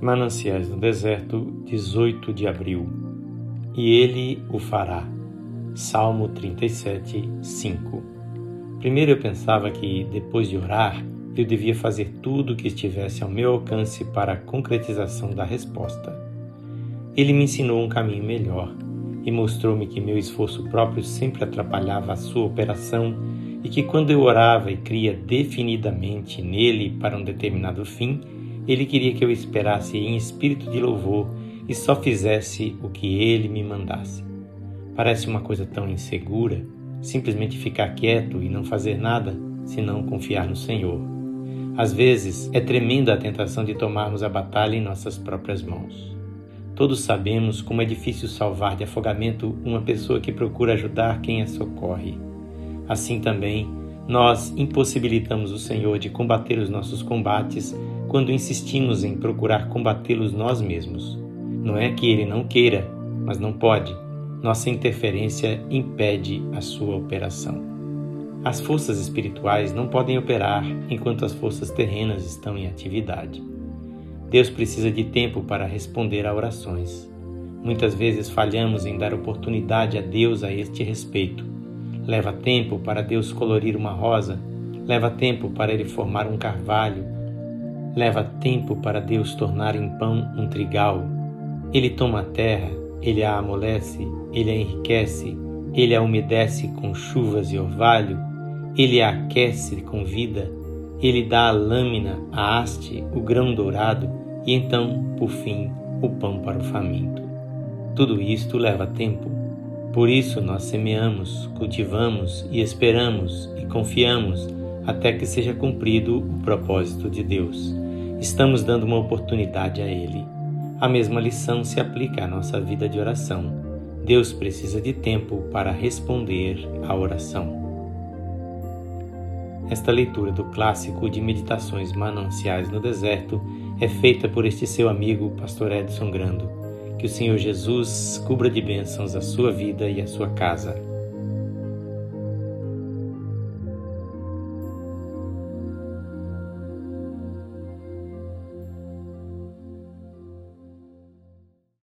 Mananciais no Deserto, 18 de abril. E ele o fará. Salmo 37, 5. Primeiro eu pensava que, depois de orar, eu devia fazer tudo o que estivesse ao meu alcance para a concretização da resposta. Ele me ensinou um caminho melhor e mostrou-me que meu esforço próprio sempre atrapalhava a sua operação e que quando eu orava e cria definidamente nele para um determinado fim, ele queria que eu esperasse em espírito de louvor e só fizesse o que ele me mandasse. Parece uma coisa tão insegura, simplesmente ficar quieto e não fazer nada, senão confiar no Senhor. Às vezes, é tremenda a tentação de tomarmos a batalha em nossas próprias mãos. Todos sabemos como é difícil salvar de afogamento uma pessoa que procura ajudar quem a socorre. Assim também, nós impossibilitamos o Senhor de combater os nossos combates quando insistimos em procurar combatê-los nós mesmos. Não é que ele não queira, mas não pode. Nossa interferência impede a sua operação. As forças espirituais não podem operar enquanto as forças terrenas estão em atividade. Deus precisa de tempo para responder a orações. Muitas vezes falhamos em dar oportunidade a Deus a este respeito. Leva tempo para Deus colorir uma rosa, leva tempo para Ele formar um carvalho, Leva tempo para Deus tornar em pão um trigal. Ele toma a terra, ele a amolece, ele a enriquece, ele a umedece com chuvas e orvalho, ele a aquece com vida, ele dá a lâmina, a haste, o grão dourado e então, por fim, o pão para o faminto. Tudo isto leva tempo. Por isso nós semeamos, cultivamos e esperamos e confiamos até que seja cumprido o propósito de Deus estamos dando uma oportunidade a Ele. A mesma lição se aplica à nossa vida de oração. Deus precisa de tempo para responder à oração. Esta leitura do clássico de Meditações Mananciais no Deserto é feita por este seu amigo, Pastor Edson Grando. Que o Senhor Jesus cubra de bênçãos a sua vida e a sua casa